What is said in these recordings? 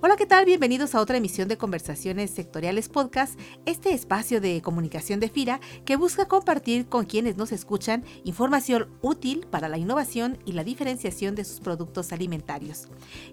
Hola, ¿qué tal? Bienvenidos a otra emisión de Conversaciones Sectoriales Podcast, este espacio de comunicación de FIRA que busca compartir con quienes nos escuchan información útil para la innovación y la diferenciación de sus productos alimentarios.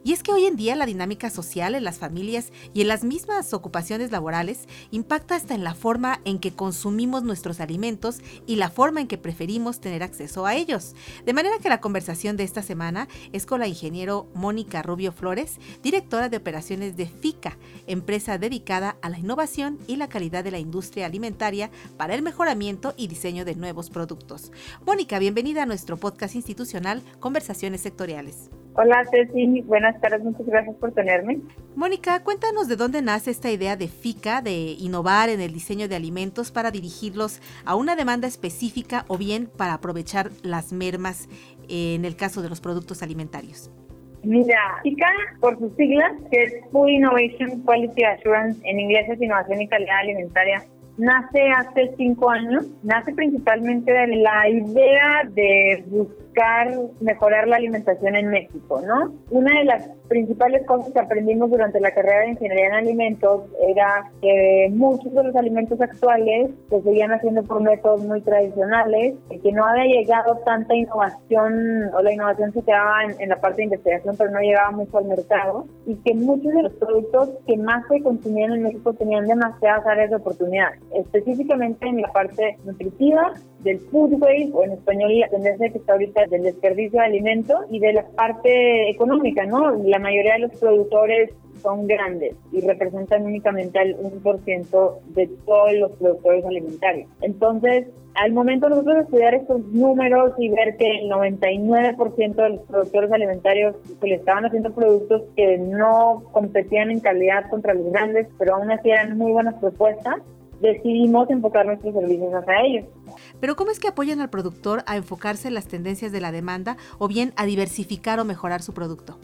Y es que hoy en día la dinámica social en las familias y en las mismas ocupaciones laborales impacta hasta en la forma en que consumimos nuestros alimentos y la forma en que preferimos tener acceso a ellos. De manera que la conversación de esta semana es con la ingeniero Mónica Rubio Flores, directora de operaciones de FICA, empresa dedicada a la innovación y la calidad de la industria alimentaria para el mejoramiento y diseño de nuevos productos. Mónica, bienvenida a nuestro podcast institucional Conversaciones Sectoriales. Hola Ceci, buenas tardes, muchas gracias por tenerme. Mónica, cuéntanos de dónde nace esta idea de FICA de innovar en el diseño de alimentos para dirigirlos a una demanda específica o bien para aprovechar las mermas en el caso de los productos alimentarios. Mira, FICA, por sus siglas, que es Food Innovation Quality Assurance, en inglés es Innovación y Calidad Alimentaria, nace hace cinco años, nace principalmente de la idea de mejorar la alimentación en México, ¿no? Una de las principales cosas que aprendimos durante la carrera de ingeniería en alimentos era que muchos de los alimentos actuales se seguían haciendo por métodos muy tradicionales, y que no había llegado tanta innovación o la innovación se quedaba en, la parte de investigación, pero no llegaba mucho al mercado y que muchos de los productos que más se consumían en México tenían demasiadas áreas de oportunidad, específicamente en la parte nutritiva, del food waste o en español la tendencia que está ahorita del desperdicio de alimentos y de la parte económica, ¿no? La mayoría de los productores son grandes y representan únicamente el 1% de todos los productores alimentarios. Entonces, al momento nosotros estudiar estos números y ver que el 99% de los productores alimentarios se le estaban haciendo productos que no competían en calidad contra los grandes, pero aún así eran muy buenas propuestas, decidimos enfocar nuestros servicios hacia ellos. Pero ¿cómo es que apoyan al productor a enfocarse en las tendencias de la demanda o bien a diversificar o mejorar su producto?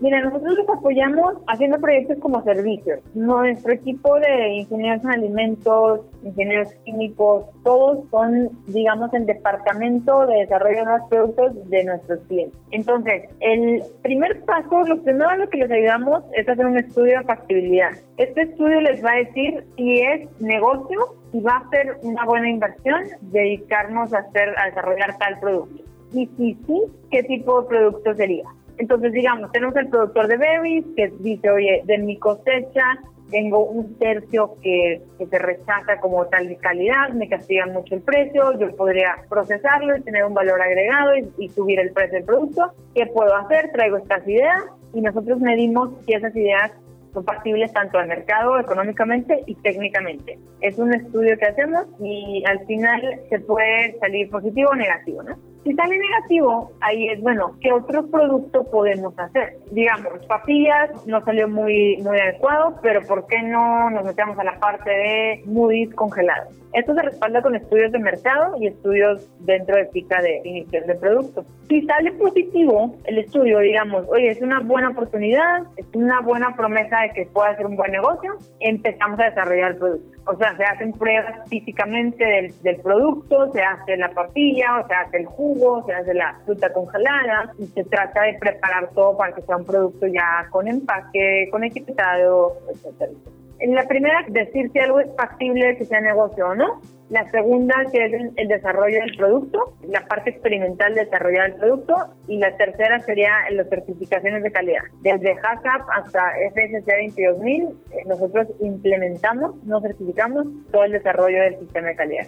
Mira, nosotros los apoyamos haciendo proyectos como servicios. Nuestro equipo de ingenieros en alimentos, ingenieros químicos, todos son, digamos, el departamento de desarrollo de nuevos productos de nuestros clientes. Entonces, el primer paso, lo primero a que les ayudamos es hacer un estudio de factibilidad. Este estudio les va a decir si es negocio, si va a ser una buena inversión, dedicarnos a hacer, a desarrollar tal producto. Y si sí, ¿qué tipo de producto sería? Entonces, digamos, tenemos el productor de berries que dice, oye, de mi cosecha tengo un tercio que, se rechaza como tal de calidad, me castigan mucho el precio, yo podría procesarlo y tener un valor agregado y, subir el precio del producto. ¿Qué puedo hacer? Traigo estas ideas y nosotros medimos si esas ideas son factibles tanto al mercado, económicamente y técnicamente. Es un estudio que hacemos y al final se puede salir positivo o negativo, ¿no? Si sale negativo, ahí es, bueno, ¿qué otro producto podemos hacer? Digamos, papillas no salió muy, muy adecuado, pero ¿por qué no nos metemos a la parte de smoothies congelados? Esto se respalda con estudios de mercado y estudios dentro de pica de iniciación de producto. Si sale positivo el estudio, digamos, oye, es una buena oportunidad, es una buena promesa de que pueda ser un buen negocio, empezamos a desarrollar el producto. O sea, se hacen pruebas físicamente del, del producto, se hace la papilla, o se hace el jugo, se hace la fruta congelada y se trata de preparar todo para que sea un producto ya con empaque, con etiquetado, etc. En la primera, decir si algo es factible que sea negocio o no. La segunda, que es el, desarrollo del producto, la parte experimental de desarrollar el producto. Y la tercera sería las certificaciones de calidad. Desde HACCP hasta FSC 22000, eh, nosotros implementamos, no certificamos todo el desarrollo del sistema de calidad.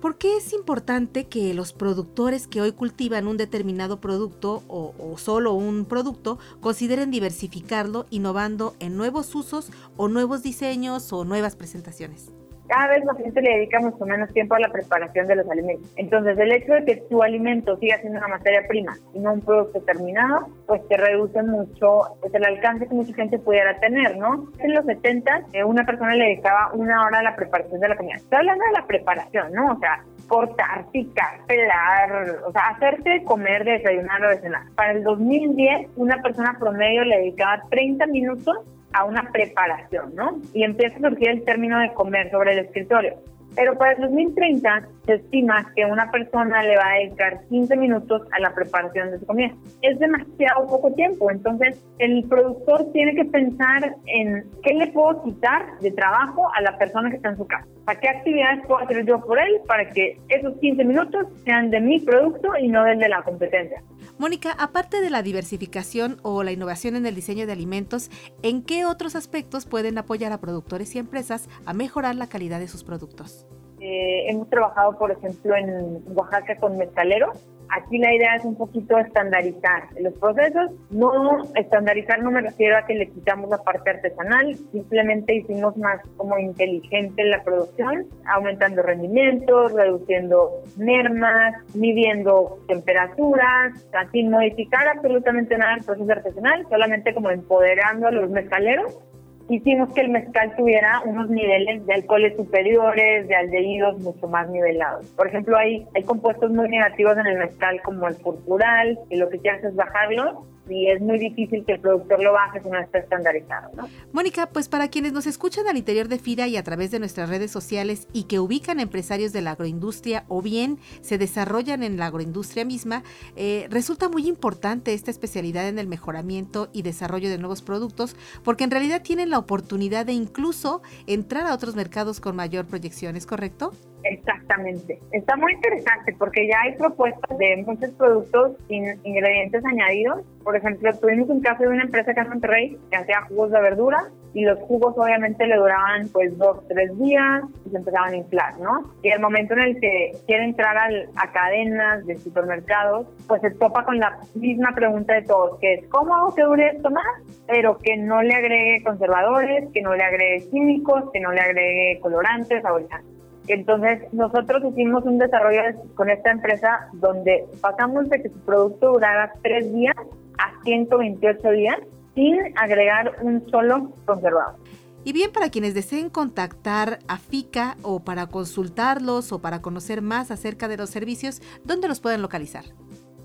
¿Por qué es importante que los productores que hoy cultivan un determinado producto o, solo un producto consideren diversificarlo innovando en nuevos usos o nuevos diseños o nuevas presentaciones? Cada vez la gente le dedica mucho menos tiempo a la preparación de los alimentos. Entonces, el hecho de que tu alimento siga siendo una materia prima y no un producto terminado, pues te reduce mucho pues, el alcance que mucha gente pudiera tener, ¿no? En los 70, eh, una persona le dedicaba una hora a la preparación de la comida. Estoy hablando de la preparación, ¿no? O sea, cortar, picar, pelar, o sea, hacerte comer, desayunar o de cenar. Para el 2010, una persona promedio le dedicaba 30 minutos a una preparación, ¿no? Y empieza a surgir el término de comer sobre el escritorio. Pero para el 2030 se estima que una persona le va a dedicar 15 minutos a la preparación de su comida. Es demasiado poco tiempo, entonces el productor tiene que pensar en qué le puedo quitar de trabajo a la persona que está en su casa. ¿Para qué actividades puedo hacer yo por él para que esos 15 minutos sean de mi producto y no del de la competencia? Mónica, aparte de la diversificación o la innovación en el diseño de alimentos, ¿en qué otros aspectos pueden apoyar a productores y empresas a mejorar la calidad de sus productos? Eh, hemos trabajado, por ejemplo, en Oaxaca con mezcaleros. Aquí la idea es un poquito estandarizar los procesos. No estandarizar no me refiero a que le quitamos la parte artesanal, simplemente hicimos más como inteligente la producción, aumentando rendimientos, reduciendo mermas, midiendo temperaturas, sin modificar absolutamente nada el proceso artesanal, solamente como empoderando a los mezcaleros hicimos que el mezcal tuviera unos niveles de alcoholes superiores, de aldehídos mucho más nivelados. Por ejemplo, hay, hay compuestos muy negativos en el mezcal como el purpural, y lo que quieres es bajarlo y es muy difícil que el productor lo baje si no está estandarizado. ¿no? Mónica, pues para quienes nos escuchan al interior de FIRA y a través de nuestras redes sociales y que ubican empresarios de la agroindustria o bien se desarrollan en la agroindustria misma, eh, resulta muy importante esta especialidad en el mejoramiento y desarrollo de nuevos productos porque en realidad tienen la oportunidad de incluso entrar a otros mercados con mayor proyección, ¿es correcto? Exactamente. Está muy interesante porque ya hay propuestas de muchos productos sin ingredientes añadidos. Por ejemplo, tuvimos un caso de una empresa acá en Monterrey que hacía jugos de verdura y los jugos obviamente le duraban pues dos, tres días y se empezaban a inflar, ¿no? Y el momento en el que quiere entrar a cadenas de supermercados, pues se topa con la misma pregunta de todos, que es ¿cómo hago que dure esto más? Pero que no le agregue conservadores, que no le agregue químicos, que no le agregue colorantes, saborizantes. Entonces, nosotros hicimos un desarrollo con esta empresa donde pasamos de que su producto durara tres días a 128 días sin agregar un solo conservador. Y bien, para quienes deseen contactar a FICA o para consultarlos o para conocer más acerca de los servicios, ¿dónde los pueden localizar?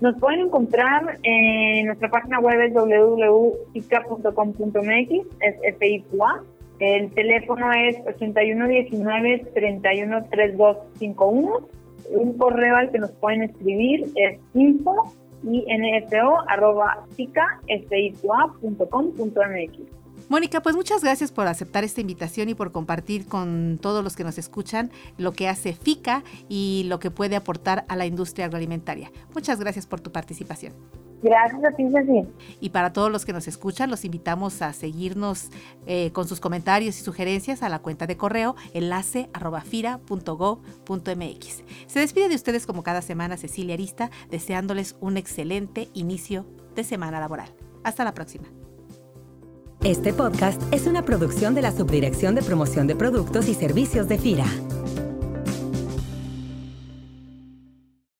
Nos pueden encontrar en nuestra página web es www.fica.com.mx, es FIQA, el teléfono es 8119-313251. Un correo al que nos pueden escribir es info Mónica, pues muchas gracias por aceptar esta invitación y por compartir con todos los que nos escuchan lo que hace FICA y lo que puede aportar a la industria agroalimentaria. Muchas gracias por tu participación. Gracias a ti, Ceci. Y para todos los que nos escuchan, los invitamos a seguirnos eh, con sus comentarios y sugerencias a la cuenta de correo enlace Se despide de ustedes como cada semana Cecilia Arista, deseándoles un excelente inicio de semana laboral. Hasta la próxima. Este podcast es una producción de la Subdirección de Promoción de Productos y Servicios de FIRA.